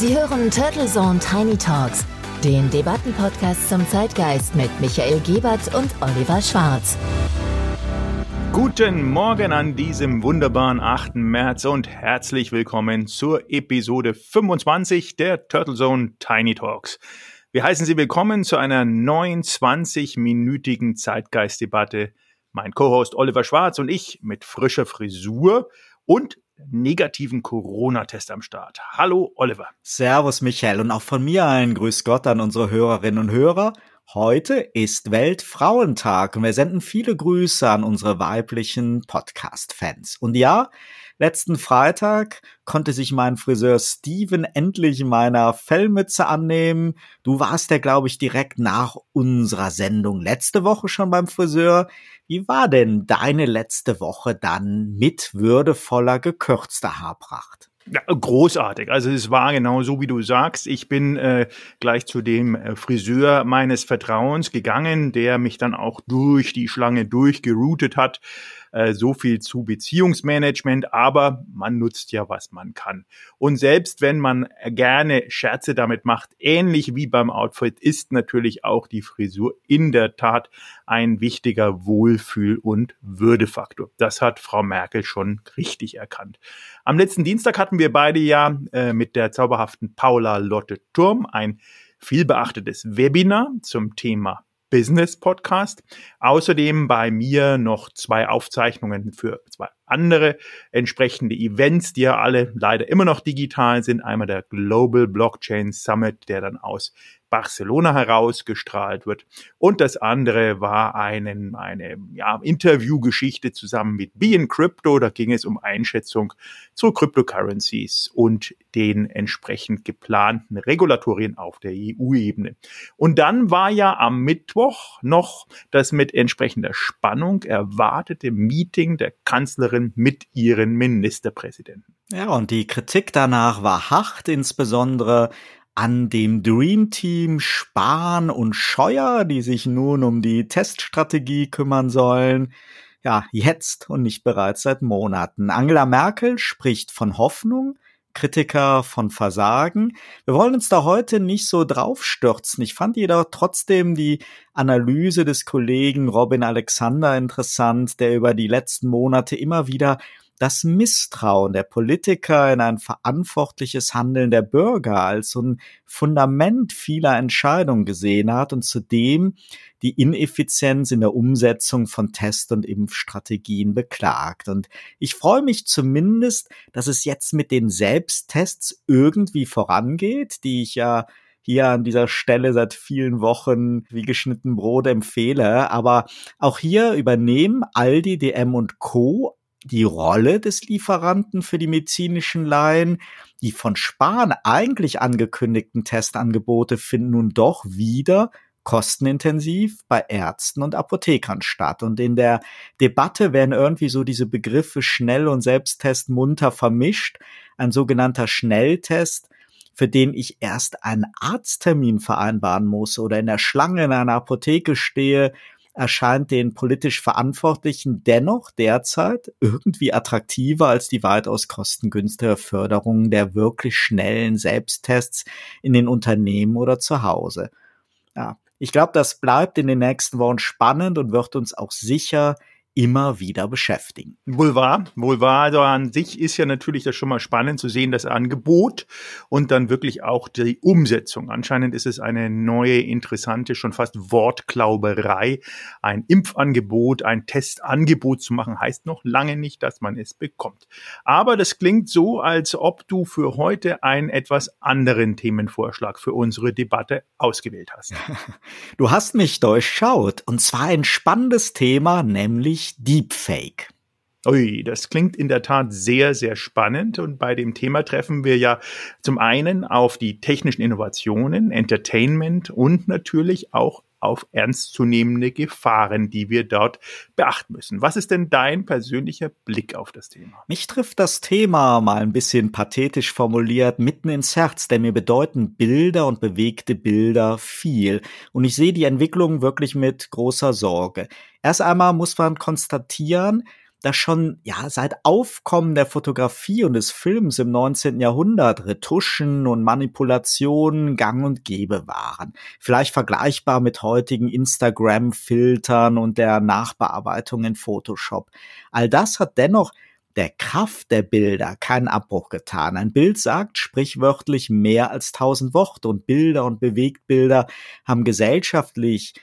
Sie hören Turtle Zone Tiny Talks, den Debattenpodcast zum Zeitgeist mit Michael Gebert und Oliver Schwarz. Guten Morgen an diesem wunderbaren 8. März und herzlich willkommen zur Episode 25 der Turtle Zone Tiny Talks. Wir heißen Sie willkommen zu einer neuen 20-minütigen Zeitgeistdebatte. Mein Co-Host Oliver Schwarz und ich mit frischer Frisur und negativen Corona-Test am Start. Hallo Oliver. Servus Michael und auch von mir ein Grüß Gott an unsere Hörerinnen und Hörer. Heute ist Weltfrauentag und wir senden viele Grüße an unsere weiblichen Podcast-Fans. Und ja, letzten Freitag konnte sich mein Friseur Steven endlich meiner Fellmütze annehmen. Du warst ja, glaube ich, direkt nach unserer Sendung letzte Woche schon beim Friseur. Wie war denn deine letzte Woche dann mit würdevoller gekürzter Haarpracht? Ja, großartig. Also es war genau so, wie du sagst. Ich bin äh, gleich zu dem äh, Friseur meines Vertrauens gegangen, der mich dann auch durch die Schlange durchgeroutet hat. Äh, so viel zu Beziehungsmanagement, aber man nutzt ja, was man kann. Und selbst wenn man gerne Scherze damit macht, ähnlich wie beim Outfit, ist natürlich auch die Frisur in der Tat ein wichtiger Wohlfühl- und Würdefaktor. Das hat Frau Merkel schon richtig erkannt. Am letzten Dienstag hatten wir beide ja äh, mit der zauberhaften Paula Lotte Turm ein vielbeachtetes Webinar zum Thema Business Podcast. Außerdem bei mir noch zwei Aufzeichnungen für zwei andere entsprechende Events, die ja alle leider immer noch digital sind. Einmal der Global Blockchain Summit, der dann aus Barcelona herausgestrahlt wird. Und das andere war einen, eine ja, Interviewgeschichte zusammen mit Being Crypto. Da ging es um Einschätzung zu Cryptocurrencies und den entsprechend geplanten Regulatorien auf der EU-Ebene. Und dann war ja am Mittwoch noch das mit entsprechender Spannung erwartete Meeting der Kanzlerin mit ihren Ministerpräsidenten. Ja, und die Kritik danach war hart, insbesondere an dem Dream Team Spahn und Scheuer, die sich nun um die Teststrategie kümmern sollen. Ja, jetzt und nicht bereits seit Monaten. Angela Merkel spricht von Hoffnung, Kritiker von Versagen. Wir wollen uns da heute nicht so draufstürzen. Ich fand jedoch trotzdem die Analyse des Kollegen Robin Alexander interessant, der über die letzten Monate immer wieder das Misstrauen der Politiker in ein verantwortliches Handeln der Bürger als so ein Fundament vieler Entscheidungen gesehen hat und zudem die Ineffizienz in der Umsetzung von Test- und Impfstrategien beklagt. Und ich freue mich zumindest, dass es jetzt mit den Selbsttests irgendwie vorangeht, die ich ja hier an dieser Stelle seit vielen Wochen wie geschnitten Brot empfehle. Aber auch hier übernehmen Aldi, DM und Co die Rolle des Lieferanten für die medizinischen Laien. Die von Spahn eigentlich angekündigten Testangebote finden nun doch wieder kostenintensiv bei Ärzten und Apothekern statt. Und in der Debatte werden irgendwie so diese Begriffe Schnell- und Selbsttest munter vermischt. Ein sogenannter Schnelltest, für den ich erst einen Arzttermin vereinbaren muss oder in der Schlange in einer Apotheke stehe, erscheint den politisch Verantwortlichen dennoch derzeit irgendwie attraktiver als die weitaus kostengünstige Förderung der wirklich schnellen Selbsttests in den Unternehmen oder zu Hause. Ja, ich glaube, das bleibt in den nächsten Wochen spannend und wird uns auch sicher immer wieder beschäftigen. Wohl wahr, wohl wahr. Also an sich ist ja natürlich das schon mal spannend zu sehen, das Angebot und dann wirklich auch die Umsetzung. Anscheinend ist es eine neue, interessante, schon fast Wortklauberei. Ein Impfangebot, ein Testangebot zu machen, heißt noch lange nicht, dass man es bekommt. Aber das klingt so, als ob du für heute einen etwas anderen Themenvorschlag für unsere Debatte ausgewählt hast. Du hast mich durchschaut und zwar ein spannendes Thema, nämlich nämlich Deepfake. Ui, das klingt in der Tat sehr, sehr spannend. Und bei dem Thema treffen wir ja zum einen auf die technischen Innovationen, Entertainment und natürlich auch auf ernstzunehmende Gefahren, die wir dort beachten müssen. Was ist denn dein persönlicher Blick auf das Thema? Mich trifft das Thema mal ein bisschen pathetisch formuliert mitten ins Herz, denn mir bedeuten Bilder und bewegte Bilder viel. Und ich sehe die Entwicklung wirklich mit großer Sorge. Erst einmal muss man konstatieren, dass schon ja seit Aufkommen der Fotografie und des Films im 19. Jahrhundert Retuschen und Manipulationen gang und gäbe waren. Vielleicht vergleichbar mit heutigen Instagram-Filtern und der Nachbearbeitung in Photoshop. All das hat dennoch der Kraft der Bilder keinen Abbruch getan. Ein Bild sagt sprichwörtlich mehr als tausend Worte und Bilder und Bewegtbilder haben gesellschaftlich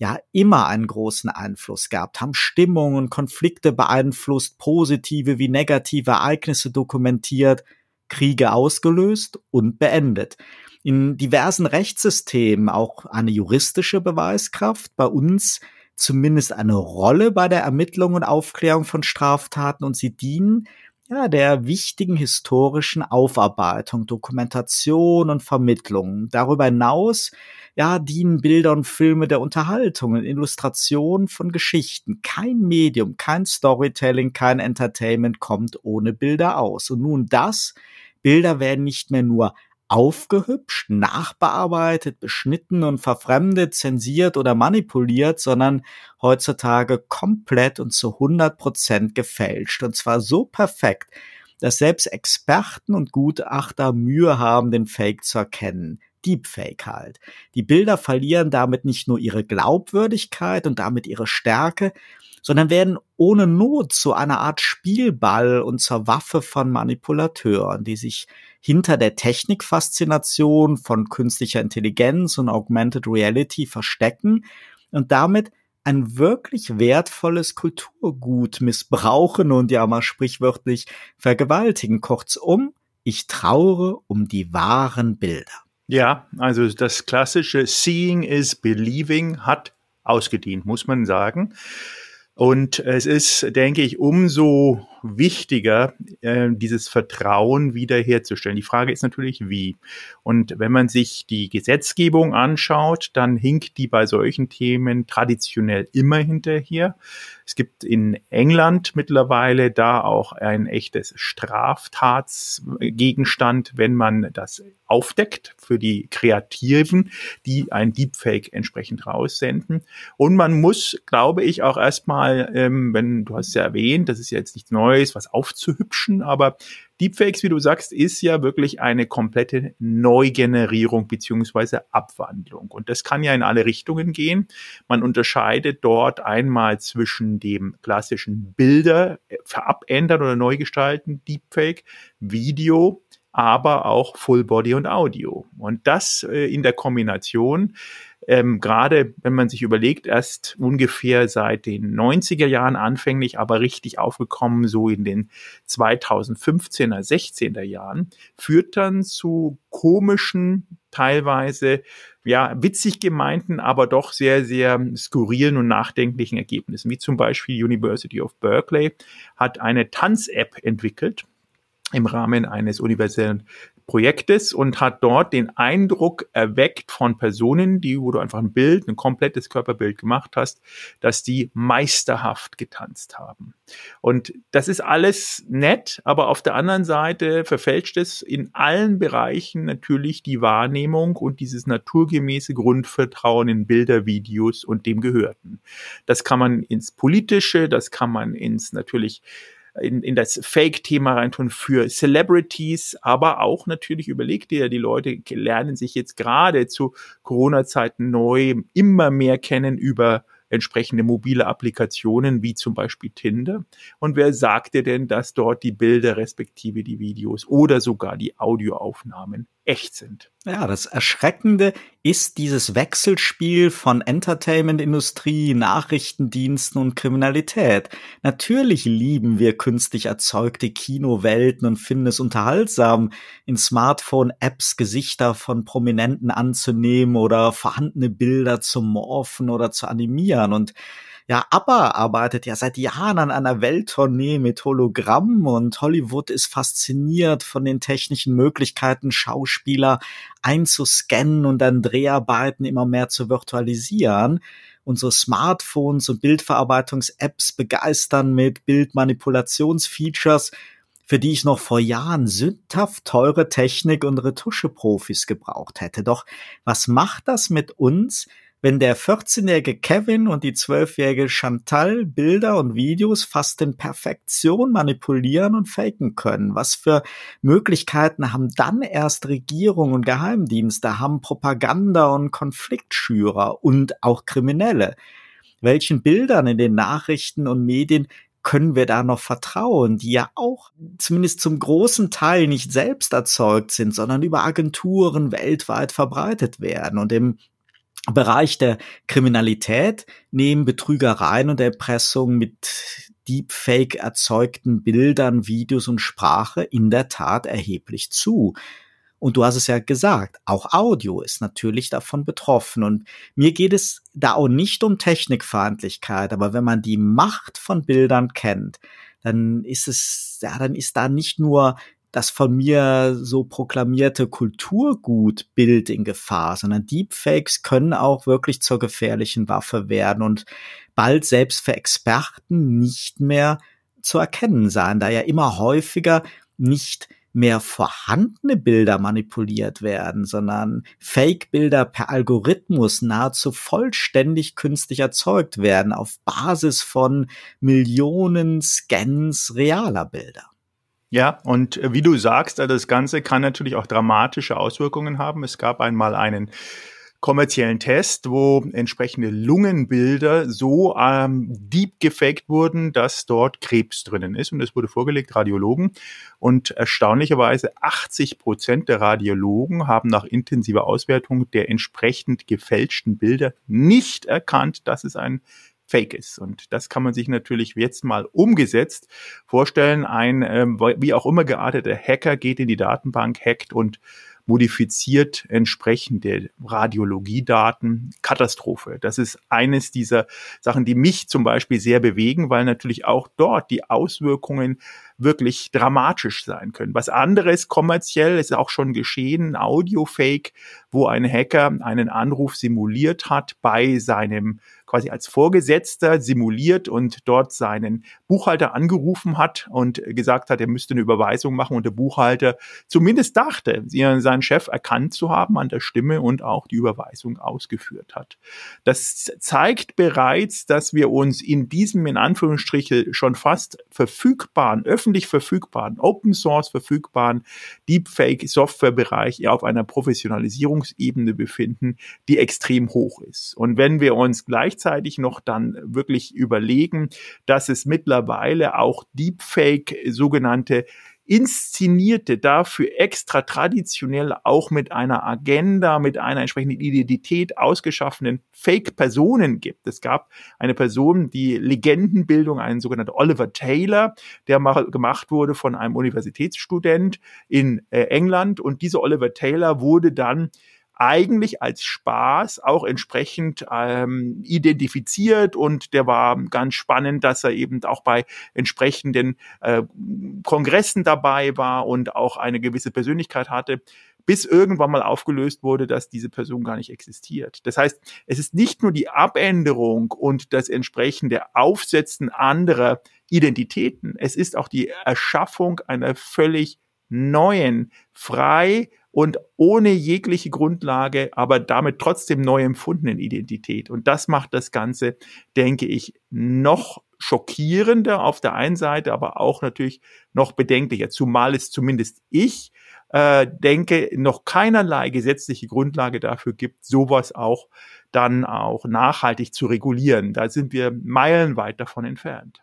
ja immer einen großen Einfluss gehabt, haben Stimmungen, Konflikte beeinflusst, positive wie negative Ereignisse dokumentiert, Kriege ausgelöst und beendet. In diversen Rechtssystemen auch eine juristische Beweiskraft, bei uns zumindest eine Rolle bei der Ermittlung und Aufklärung von Straftaten und sie dienen ja, der wichtigen historischen Aufarbeitung, Dokumentation und Vermittlung. Darüber hinaus ja, dienen Bilder und Filme der Unterhaltung und Illustration von Geschichten. Kein Medium, kein Storytelling, kein Entertainment kommt ohne Bilder aus. Und nun das, Bilder werden nicht mehr nur aufgehübscht, nachbearbeitet, beschnitten und verfremdet, zensiert oder manipuliert, sondern heutzutage komplett und zu 100 Prozent gefälscht. Und zwar so perfekt, dass selbst Experten und Gutachter Mühe haben, den Fake zu erkennen. Deepfake halt. Die Bilder verlieren damit nicht nur ihre Glaubwürdigkeit und damit ihre Stärke, sondern werden ohne Not zu einer Art Spielball und zur Waffe von Manipulateuren, die sich hinter der Technikfaszination von künstlicher Intelligenz und Augmented Reality verstecken und damit ein wirklich wertvolles Kulturgut missbrauchen und ja mal sprichwörtlich vergewaltigen. Kurzum, ich traure um die wahren Bilder. Ja, also das klassische Seeing is Believing hat ausgedient, muss man sagen. Und es ist, denke ich, umso wichtiger, äh, dieses Vertrauen wiederherzustellen. Die Frage ist natürlich, wie. Und wenn man sich die Gesetzgebung anschaut, dann hinkt die bei solchen Themen traditionell immer hinterher. Es gibt in England mittlerweile da auch ein echtes Straftatsgegenstand, wenn man das aufdeckt für die Kreativen, die ein Deepfake entsprechend raussenden. Und man muss, glaube ich, auch erstmal, ähm, wenn du hast ja erwähnt, das ist ja jetzt nichts Neues, was aufzuhübschen, aber Deepfakes, wie du sagst, ist ja wirklich eine komplette Neugenerierung beziehungsweise Abwandlung. Und das kann ja in alle Richtungen gehen. Man unterscheidet dort einmal zwischen dem klassischen Bilder äh, verabändern oder neu gestalten, Deepfake, Video, aber auch Full Body und Audio. Und das äh, in der Kombination ähm, gerade wenn man sich überlegt, erst ungefähr seit den 90er Jahren anfänglich, aber richtig aufgekommen, so in den 2015er, 16er Jahren, führt dann zu komischen, teilweise ja, witzig gemeinten, aber doch sehr, sehr skurrilen und nachdenklichen Ergebnissen, wie zum Beispiel University of Berkeley hat eine Tanz-App entwickelt, im Rahmen eines universellen Projektes und hat dort den Eindruck erweckt von Personen, die, wo du einfach ein Bild, ein komplettes Körperbild gemacht hast, dass die meisterhaft getanzt haben. Und das ist alles nett, aber auf der anderen Seite verfälscht es in allen Bereichen natürlich die Wahrnehmung und dieses naturgemäße Grundvertrauen in Bilder, Videos und dem Gehörten. Das kann man ins Politische, das kann man ins natürlich in, in das Fake-Thema reintun für Celebrities, aber auch natürlich überlegt ihr, die Leute lernen sich jetzt gerade zu Corona-Zeiten neu immer mehr kennen über entsprechende mobile Applikationen wie zum Beispiel Tinder. Und wer sagt dir denn, dass dort die Bilder respektive die Videos oder sogar die Audioaufnahmen echt sind? Ja, das Erschreckende ist dieses Wechselspiel von Entertainment-Industrie, Nachrichtendiensten und Kriminalität. Natürlich lieben wir künstlich erzeugte Kinowelten und finden es unterhaltsam, in Smartphone-Apps Gesichter von Prominenten anzunehmen oder vorhandene Bilder zu morphen oder zu animieren und ja, ABBA arbeitet ja seit Jahren an einer Welttournee mit Hologrammen und Hollywood ist fasziniert von den technischen Möglichkeiten, Schauspieler einzuscannen und dann Dreharbeiten immer mehr zu virtualisieren. Unsere Smartphones und Bildverarbeitungs-Apps begeistern mit Bildmanipulationsfeatures, für die ich noch vor Jahren sündhaft teure Technik und Retuscheprofis gebraucht hätte. Doch was macht das mit uns, wenn der 14-jährige Kevin und die 12-jährige Chantal Bilder und Videos fast in Perfektion manipulieren und faken können? Was für Möglichkeiten haben dann erst Regierung und Geheimdienste, haben Propaganda und Konfliktschürer und auch Kriminelle? Welchen Bildern in den Nachrichten und Medien können wir da noch vertrauen, die ja auch zumindest zum großen Teil nicht selbst erzeugt sind, sondern über Agenturen weltweit verbreitet werden. Und im Bereich der Kriminalität nehmen Betrügereien und Erpressung mit Deepfake erzeugten Bildern, Videos und Sprache in der Tat erheblich zu. Und du hast es ja gesagt, auch Audio ist natürlich davon betroffen. Und mir geht es da auch nicht um Technikfeindlichkeit, aber wenn man die Macht von Bildern kennt, dann ist es, ja, dann ist da nicht nur das von mir so proklamierte Kulturgutbild in Gefahr, sondern Deepfakes können auch wirklich zur gefährlichen Waffe werden und bald selbst für Experten nicht mehr zu erkennen sein, da ja immer häufiger nicht mehr vorhandene Bilder manipuliert werden, sondern Fake-Bilder per Algorithmus nahezu vollständig künstlich erzeugt werden auf Basis von Millionen Scans realer Bilder. Ja, und äh, wie du sagst, äh, das Ganze kann natürlich auch dramatische Auswirkungen haben. Es gab einmal einen kommerziellen Test, wo entsprechende Lungenbilder so ähm, deep gefaked wurden, dass dort Krebs drinnen ist. Und das wurde vorgelegt, Radiologen. Und erstaunlicherweise 80 Prozent der Radiologen haben nach intensiver Auswertung der entsprechend gefälschten Bilder nicht erkannt, dass es ein fake ist. Und das kann man sich natürlich jetzt mal umgesetzt vorstellen. Ein ähm, wie auch immer gearteter Hacker geht in die Datenbank, hackt und modifiziert entsprechende Radiologiedaten. Katastrophe. Das ist eines dieser Sachen, die mich zum Beispiel sehr bewegen, weil natürlich auch dort die Auswirkungen wirklich dramatisch sein können. Was anderes kommerziell ist auch schon geschehen, Audio-Fake, wo ein Hacker einen Anruf simuliert hat bei seinem quasi als Vorgesetzter simuliert und dort seinen Buchhalter angerufen hat und gesagt hat, er müsste eine Überweisung machen und der Buchhalter zumindest dachte, seinen Chef erkannt zu haben an der Stimme und auch die Überweisung ausgeführt hat. Das zeigt bereits, dass wir uns in diesem in Anführungsstrichen schon fast verfügbaren, öffentlich verfügbaren, Open Source verfügbaren Deepfake Software Bereich auf einer Professionalisierungsebene befinden, die extrem hoch ist. Und wenn wir uns gleich gleichzeitig noch dann wirklich überlegen, dass es mittlerweile auch Deepfake sogenannte inszenierte, dafür extra traditionell auch mit einer Agenda, mit einer entsprechenden Identität ausgeschaffenen Fake-Personen gibt. Es gab eine Person, die Legendenbildung, einen sogenannten Oliver Taylor, der gemacht wurde von einem Universitätsstudent in äh, England. Und dieser Oliver Taylor wurde dann eigentlich als Spaß auch entsprechend ähm, identifiziert und der war ganz spannend, dass er eben auch bei entsprechenden äh, Kongressen dabei war und auch eine gewisse Persönlichkeit hatte bis irgendwann mal aufgelöst wurde, dass diese Person gar nicht existiert. Das heißt, es ist nicht nur die Abänderung und das entsprechende Aufsetzen anderer Identitäten, es ist auch die Erschaffung einer völlig neuen, frei und ohne jegliche Grundlage, aber damit trotzdem neu empfundenen Identität. Und das macht das Ganze, denke ich, noch schockierender auf der einen Seite, aber auch natürlich noch bedenklicher, zumal es zumindest ich äh, denke, noch keinerlei gesetzliche Grundlage dafür gibt, sowas auch dann auch nachhaltig zu regulieren. Da sind wir meilenweit davon entfernt.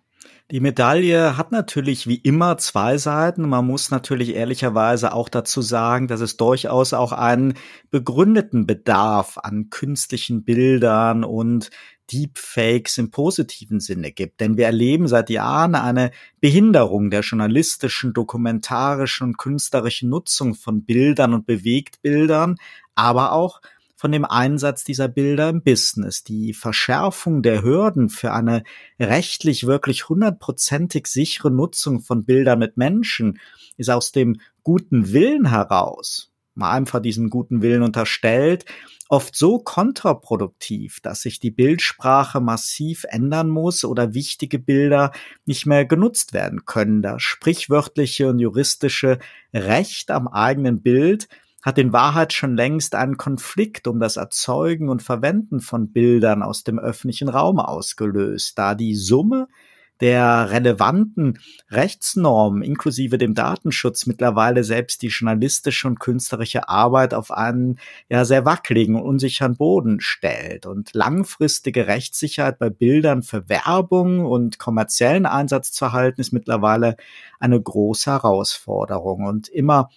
Die Medaille hat natürlich wie immer zwei Seiten. Man muss natürlich ehrlicherweise auch dazu sagen, dass es durchaus auch einen begründeten Bedarf an künstlichen Bildern und Deepfakes im positiven Sinne gibt. Denn wir erleben seit Jahren eine Behinderung der journalistischen, dokumentarischen und künstlerischen Nutzung von Bildern und Bewegtbildern, aber auch von dem Einsatz dieser Bilder im Business. Die Verschärfung der Hürden für eine rechtlich wirklich hundertprozentig sichere Nutzung von Bildern mit Menschen ist aus dem guten Willen heraus, mal einfach diesen guten Willen unterstellt, oft so kontraproduktiv, dass sich die Bildsprache massiv ändern muss oder wichtige Bilder nicht mehr genutzt werden können. Das sprichwörtliche und juristische Recht am eigenen Bild hat in Wahrheit schon längst einen Konflikt um das Erzeugen und Verwenden von Bildern aus dem öffentlichen Raum ausgelöst, da die Summe der relevanten Rechtsnormen inklusive dem Datenschutz mittlerweile selbst die journalistische und künstlerische Arbeit auf einen ja sehr wackeligen und unsicheren Boden stellt. Und langfristige Rechtssicherheit bei Bildern für Werbung und kommerziellen Einsatz zu halten, ist mittlerweile eine große Herausforderung. Und immer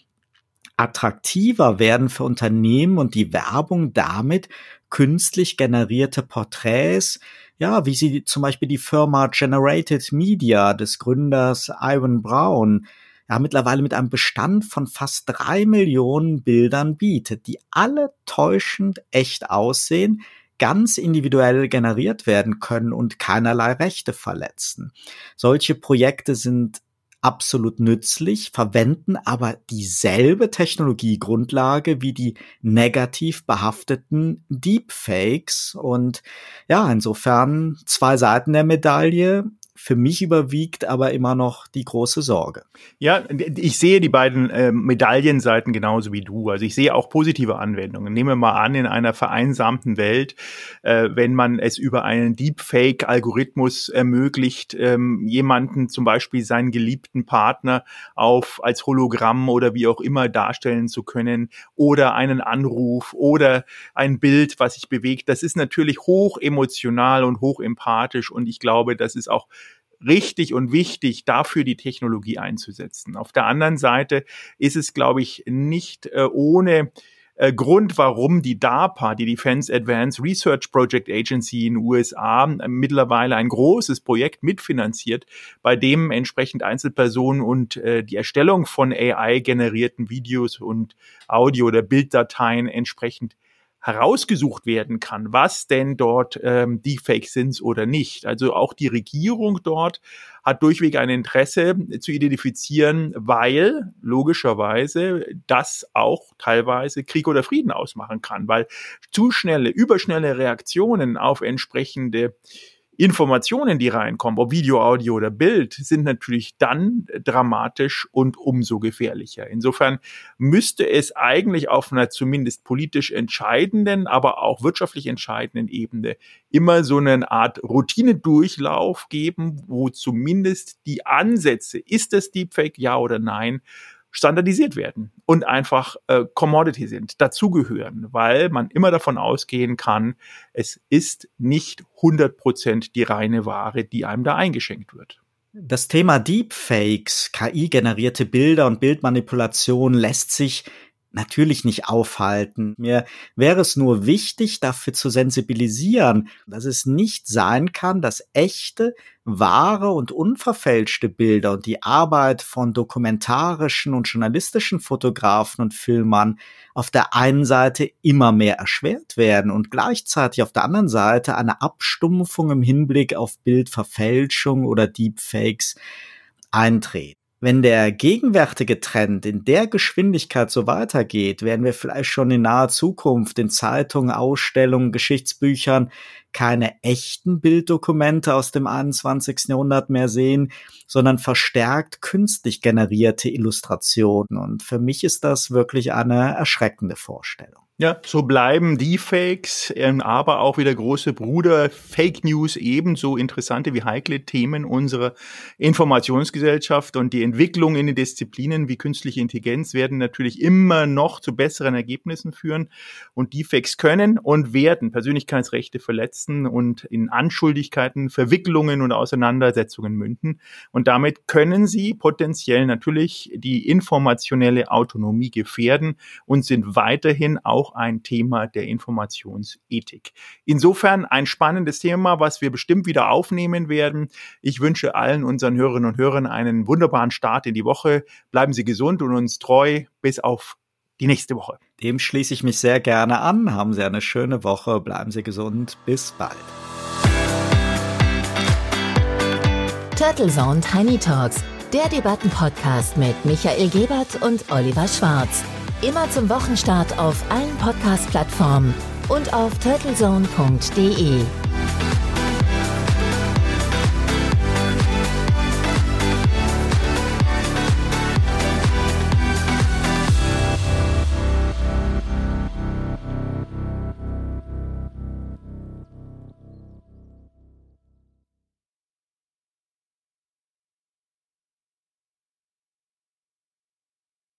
attraktiver werden für Unternehmen und die Werbung damit künstlich generierte Porträts, ja, wie sie zum Beispiel die Firma Generated Media des Gründers Ivan Brown ja mittlerweile mit einem Bestand von fast drei Millionen Bildern bietet, die alle täuschend echt aussehen, ganz individuell generiert werden können und keinerlei Rechte verletzen. Solche Projekte sind absolut nützlich, verwenden aber dieselbe Technologiegrundlage wie die negativ behafteten Deepfakes. Und ja, insofern zwei Seiten der Medaille. Für mich überwiegt aber immer noch die große Sorge. Ja, ich sehe die beiden äh, Medaillenseiten genauso wie du. Also ich sehe auch positive Anwendungen. Nehmen wir mal an, in einer vereinsamten Welt, äh, wenn man es über einen Deepfake-Algorithmus ermöglicht, ähm, jemanden zum Beispiel seinen geliebten Partner auf als Hologramm oder wie auch immer darstellen zu können oder einen Anruf oder ein Bild, was sich bewegt. Das ist natürlich hoch emotional und hoch empathisch und ich glaube, das ist auch richtig und wichtig, dafür die Technologie einzusetzen. Auf der anderen Seite ist es, glaube ich, nicht äh, ohne äh, Grund, warum die DARPA, die Defense Advanced Research Project Agency in den USA, mittlerweile ein großes Projekt mitfinanziert, bei dem entsprechend Einzelpersonen und äh, die Erstellung von AI-generierten Videos und Audio- oder Bilddateien entsprechend herausgesucht werden kann, was denn dort ähm, Deepfakes sind oder nicht. Also auch die Regierung dort hat durchweg ein Interesse zu identifizieren, weil logischerweise das auch teilweise Krieg oder Frieden ausmachen kann, weil zu schnelle, überschnelle Reaktionen auf entsprechende Informationen, die reinkommen, ob Video, Audio oder Bild, sind natürlich dann dramatisch und umso gefährlicher. Insofern müsste es eigentlich auf einer zumindest politisch entscheidenden, aber auch wirtschaftlich entscheidenden Ebene immer so eine Art Routinedurchlauf geben, wo zumindest die Ansätze, ist es Deepfake, ja oder nein, standardisiert werden und einfach äh, Commodity sind, dazugehören, weil man immer davon ausgehen kann, es ist nicht 100% die reine Ware, die einem da eingeschenkt wird. Das Thema Deepfakes, KI-generierte Bilder und Bildmanipulation lässt sich natürlich nicht aufhalten. Mir wäre es nur wichtig, dafür zu sensibilisieren, dass es nicht sein kann, dass echte, wahre und unverfälschte Bilder und die Arbeit von dokumentarischen und journalistischen Fotografen und Filmern auf der einen Seite immer mehr erschwert werden und gleichzeitig auf der anderen Seite eine Abstumpfung im Hinblick auf Bildverfälschung oder Deepfakes eintreten wenn der gegenwärtige Trend in der Geschwindigkeit so weitergeht, werden wir vielleicht schon in naher Zukunft in Zeitungen, Ausstellungen, Geschichtsbüchern keine echten Bilddokumente aus dem 21. Jahrhundert mehr sehen, sondern verstärkt künstlich generierte Illustrationen. Und für mich ist das wirklich eine erschreckende Vorstellung. Ja, so bleiben Deepfakes, ähm, aber auch wieder große Bruder Fake News ebenso interessante wie heikle Themen unserer Informationsgesellschaft und die Entwicklung in den Disziplinen wie künstliche Intelligenz werden natürlich immer noch zu besseren Ergebnissen führen. Und Deepfakes können und werden Persönlichkeitsrechte verletzen und in Anschuldigkeiten, Verwicklungen und Auseinandersetzungen münden. Und damit können sie potenziell natürlich die informationelle Autonomie gefährden und sind weiterhin auch auch ein Thema der Informationsethik. Insofern ein spannendes Thema, was wir bestimmt wieder aufnehmen werden. Ich wünsche allen unseren Hörerinnen und Hörern einen wunderbaren Start in die Woche. Bleiben Sie gesund und uns treu bis auf die nächste Woche. Dem schließe ich mich sehr gerne an. Haben Sie eine schöne Woche. Bleiben Sie gesund. Bis bald. Turtle Zone Tiny Talks, der Debattenpodcast mit Michael Gebert und Oliver Schwarz. Immer zum Wochenstart auf allen Podcast-Plattformen und auf turtlezone.de.